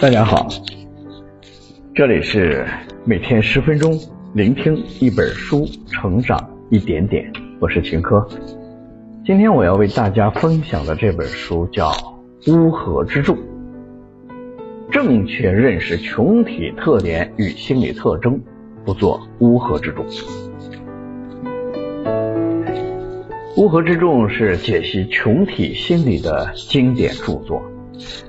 大家好，这里是每天十分钟聆听一本书，成长一点点。我是秦科，今天我要为大家分享的这本书叫《乌合之众》，正确认识群体特点与心理特征，不做乌合之众。乌合之众是解析群体心理的经典著作。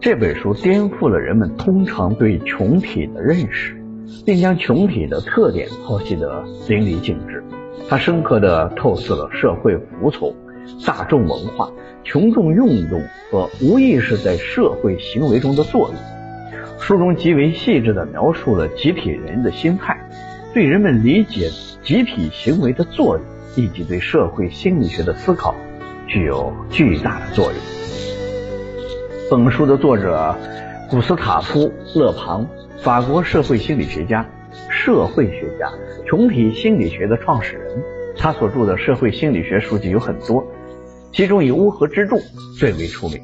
这本书颠覆了人们通常对群体的认识，并将群体的特点剖析得淋漓尽致。它深刻地透视了社会服从、大众文化、群众运动和无意识在社会行为中的作用。书中极为细致地描述了集体人的心态，对人们理解集体行为的作用以及对社会心理学的思考具有巨大的作用。本书的作者古斯塔夫·勒庞，法国社会心理学家、社会学家、群体心理学的创始人。他所著的社会心理学书籍有很多，其中以《乌合之众》最为出名。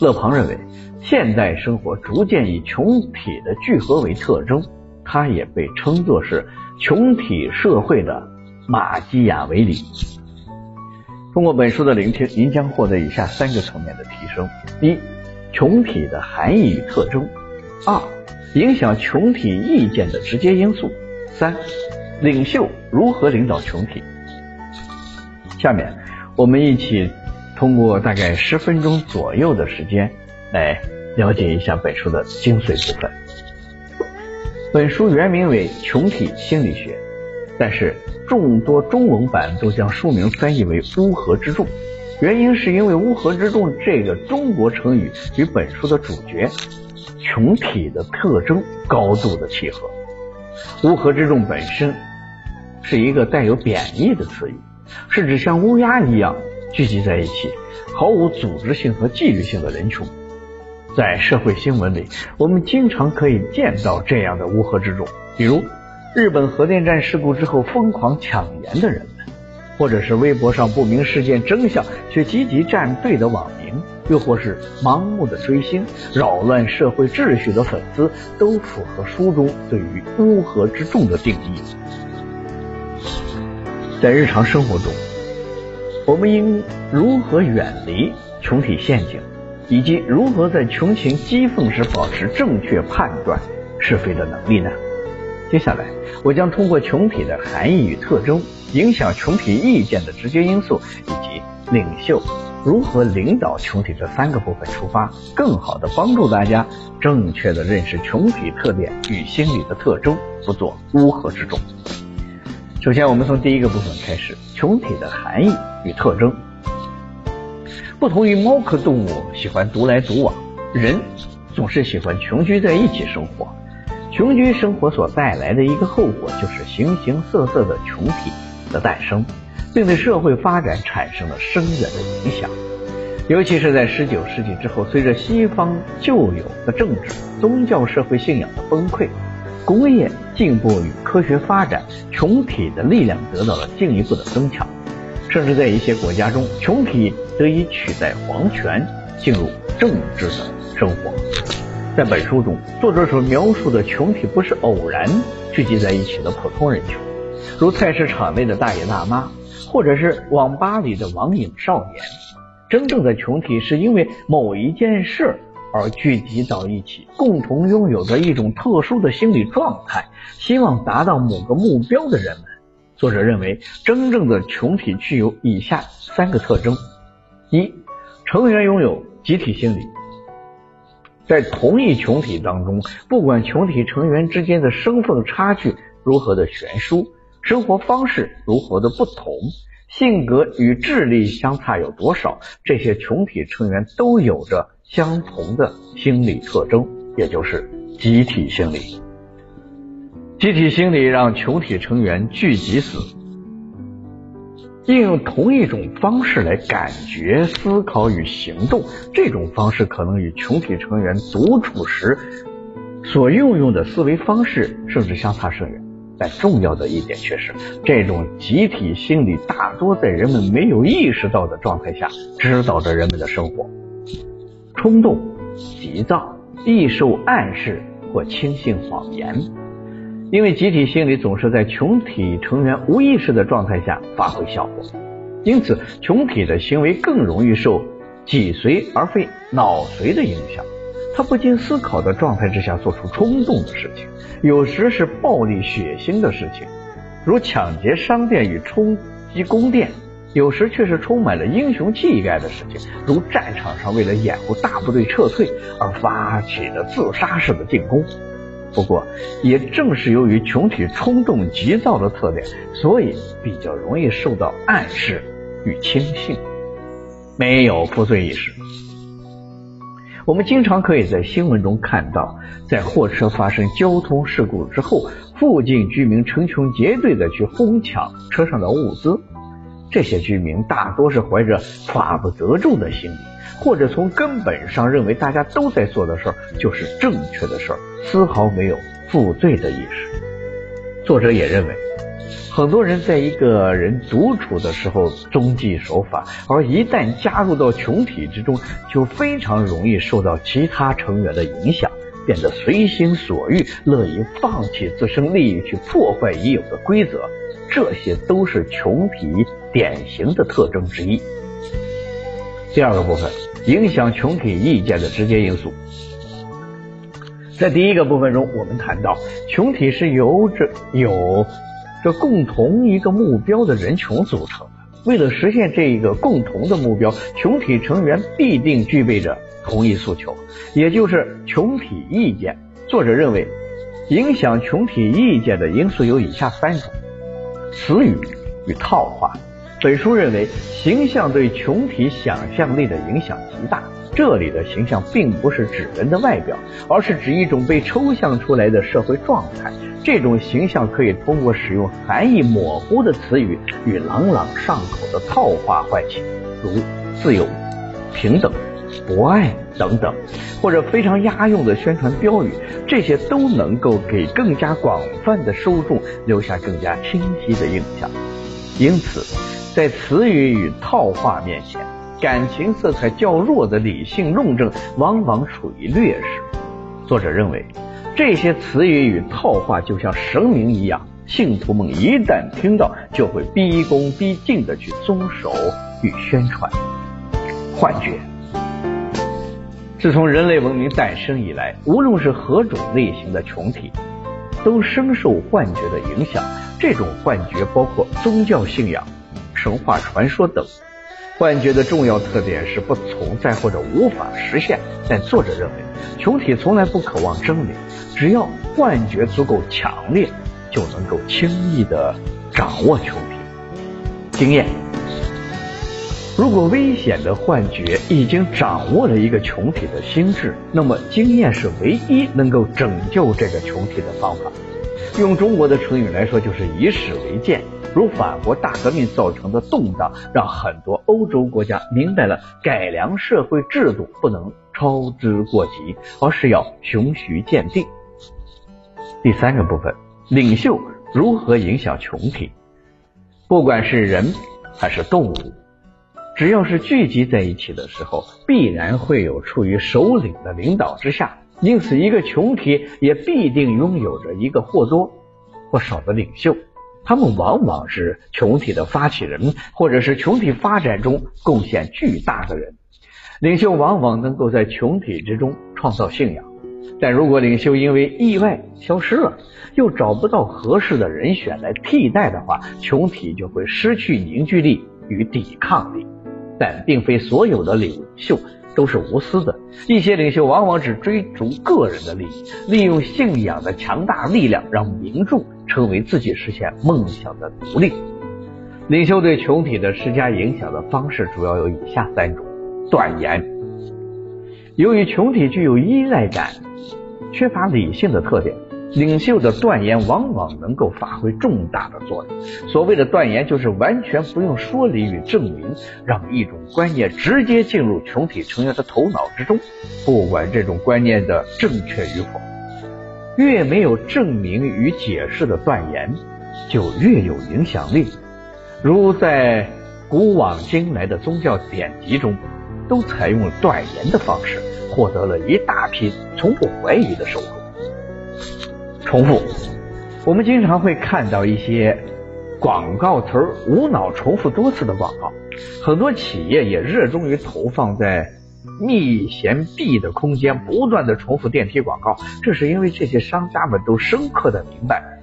勒庞认为，现代生活逐渐以群体的聚合为特征，他也被称作是群体社会的马基雅维里。通过本书的聆听，您将获得以下三个层面的提升：一。群体的含义与特征；二、影响群体意见的直接因素；三、领袖如何领导群体。下面我们一起通过大概十分钟左右的时间来了解一下本书的精髓部分。本书原名为《群体心理学》，但是众多中文版都将书名翻译为《乌合之众》。原因是因为“乌合之众”这个中国成语与本书的主角群体的特征高度的契合。乌合之众本身是一个带有贬义的词语，是指像乌鸦一样聚集在一起、毫无组织性和纪律性的人群。在社会新闻里，我们经常可以见到这样的乌合之众，比如日本核电站事故之后疯狂抢盐的人。或者是微博上不明事件真相却积极站队的网民，又或是盲目的追星、扰乱社会秩序的粉丝，都符合书中对于乌合之众的定义。在日常生活中，我们应如何远离群体陷阱，以及如何在群情激愤时保持正确判断是非的能力呢？接下来，我将通过群体的含义与特征。影响群体意见的直接因素，以及领袖如何领导群体这三个部分出发，更好的帮助大家正确的认识群体特点与心理的特征，不做乌合之众。首先，我们从第一个部分开始，群体的含义与特征。不同于猫科动物喜欢独来独往，人总是喜欢群居在一起生活。穷居生活所带来的一个后果，就是形形色色的群体。的诞生，并对社会发展产生了深远的影响。尤其是在十九世纪之后，随着西方旧有的政治、宗教、社会信仰的崩溃，工业进步与科学发展，群体的力量得到了进一步的增强。甚至在一些国家中，群体得以取代皇权，进入政治的生活。在本书中，作者所描述的群体不是偶然聚集在一起的普通人群。如菜市场内的大爷大妈，或者是网吧里的网瘾少年，真正的群体是因为某一件事而聚集到一起，共同拥有着一种特殊的心理状态，希望达到某个目标的人们。作者认为，真正的群体具有以下三个特征：一、成员拥有集体心理，在同一群体当中，不管群体成员之间的身份差距如何的悬殊。生活方式如何的不同，性格与智力相差有多少？这些群体成员都有着相同的心理特征，也就是集体心理。集体心理让群体成员聚集死，应用同一种方式来感觉、思考与行动。这种方式可能与群体成员独处时所运用的思维方式甚至相差甚远。但重要的一点却是，这种集体心理大多在人们没有意识到的状态下指导着人们的生活。冲动急躁、易受暗示或轻信谎言。因为集体心理总是在群体成员无意识的状态下发挥效果，因此群体的行为更容易受脊髓而非脑髓的影响。他不经思考的状态之下做出冲动的事情，有时是暴力血腥的事情，如抢劫商店与冲击宫殿；有时却是充满了英雄气概的事情，如战场上为了掩护大部队撤退而发起的自杀式的进攻。不过，也正是由于群体冲动急躁的特点，所以比较容易受到暗示与轻信，没有负罪意识。我们经常可以在新闻中看到，在货车发生交通事故之后，附近居民成群结队的去哄抢车上的物资。这些居民大多是怀着法不责众的心理，或者从根本上认为大家都在做的事儿就是正确的事儿，丝毫没有负罪的意识。作者也认为。很多人在一个人独处的时候遵纪守法，而一旦加入到群体之中，就非常容易受到其他成员的影响，变得随心所欲，乐于放弃自身利益去破坏已有的规则。这些都是群体典型的特征之一。第二个部分，影响群体意见的直接因素。在第一个部分中，我们谈到群体是由着有。这共同一个目标的人群组成，为了实现这一个共同的目标，群体成员必定具备着同一诉求，也就是群体意见。作者认为，影响群体意见的因素有以下三种：词语与套话。本书认为，形象对群体想象力的影响极大。这里的形象并不是指人的外表，而是指一种被抽象出来的社会状态。这种形象可以通过使用含义模糊的词语与朗朗上口的套话唤起，如自由、平等、博爱等等，或者非常押韵的宣传标语，这些都能够给更加广泛的受众留下更加清晰的印象。因此，在词语与套话面前，感情色彩较弱的理性论证往往处于劣势。作者认为。这些词语与套话就像神明一样，信徒们一旦听到，就会毕恭毕敬的去遵守与宣传。幻觉，自从人类文明诞生以来，无论是何种类型的群体，都深受幻觉的影响。这种幻觉包括宗教信仰、神话传说等。幻觉的重要特点是不存在或者无法实现，但作者认为，群体从来不渴望真理，只要幻觉足够强烈，就能够轻易的掌握群体。经验，如果危险的幻觉已经掌握了一个群体的心智，那么经验是唯一能够拯救这个群体的方法。用中国的成语来说，就是以史为鉴。如法国大革命造成的动荡，让很多欧洲国家明白了改良社会制度不能操之过急，而是要循序渐进。第三个部分，领袖如何影响群体？不管是人还是动物，只要是聚集在一起的时候，必然会有处于首领的领导之下，因此一个群体也必定拥有着一个或多或少的领袖。他们往往是群体的发起人，或者是群体发展中贡献巨大的人。领袖往往能够在群体之中创造信仰，但如果领袖因为意外消失了，又找不到合适的人选来替代的话，群体就会失去凝聚力与抵抗力。但并非所有的领袖都是无私的，一些领袖往往只追逐个人的利益，利用信仰的强大力量让民众。成为自己实现梦想的奴隶。领袖对群体的施加影响的方式主要有以下三种：断言。由于群体具有依赖感、缺乏理性的特点，领袖的断言往往能够发挥重大的作用。所谓的断言，就是完全不用说理与证明，让一种观念直接进入群体成员的头脑之中，不管这种观念的正确与否。越没有证明与解释的断言，就越有影响力。如在古往今来的宗教典籍中，都采用断言的方式，获得了一大批从不怀疑的收入。重复，我们经常会看到一些广告词儿无脑重复多次的广告，很多企业也热衷于投放在密闲闭的空间，不断的重复电梯广告。这是因为这些商家们都深刻的明白，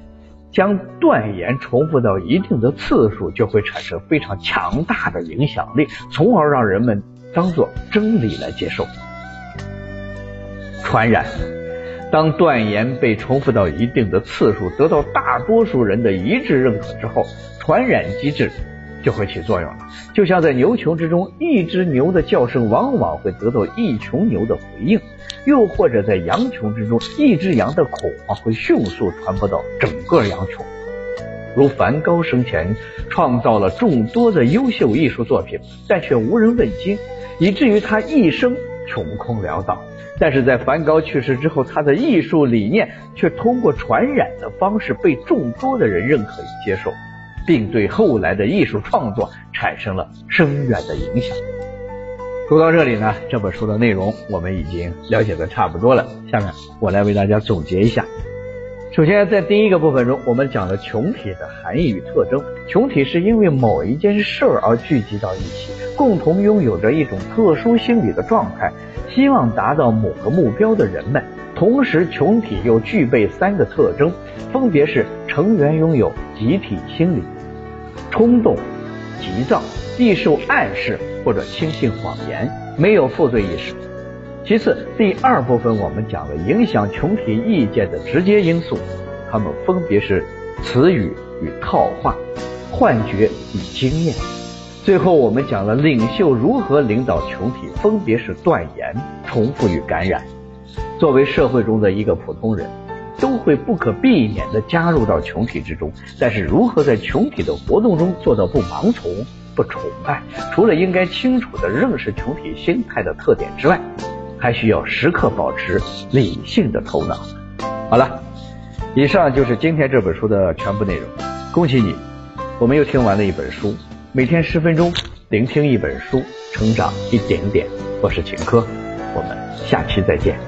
将断言重复到一定的次数，就会产生非常强大的影响力，从而让人们当做真理来接受。传染。当断言被重复到一定的次数，得到大多数人的一致认可之后，传染机制就会起作用了。就像在牛群之中，一只牛的叫声往往会得到一群牛的回应；又或者在羊群之中，一只羊的恐慌会迅速传播到整个羊群。如梵高生前创造了众多的优秀艺术作品，但却无人问津，以至于他一生穷空潦倒。但是在梵高去世之后，他的艺术理念却通过传染的方式被众多的人认可与接受，并对后来的艺术创作产生了深远的影响。说到这里呢，这本书的内容我们已经了解的差不多了。下面我来为大家总结一下。首先，在第一个部分中，我们讲了群体的含义与特征。群体是因为某一件事而聚集到一起，共同拥有着一种特殊心理的状态。希望达到某个目标的人们，同时群体又具备三个特征，分别是成员拥有集体心理、冲动、急躁、易受暗示或者轻信谎言，没有负罪意识。其次，第二部分我们讲了影响群体意见的直接因素，它们分别是词语与套话、幻觉与经验。最后，我们讲了领袖如何领导群体，分别是断言、重复与感染。作为社会中的一个普通人，都会不可避免地加入到群体之中。但是，如何在群体的活动中做到不盲从、不崇拜？除了应该清楚地认识群体心态的特点之外，还需要时刻保持理性的头脑。好了，以上就是今天这本书的全部内容。恭喜你，我们又听完了一本书。每天十分钟，聆听一本书，成长一点点。我是秦科，我们下期再见。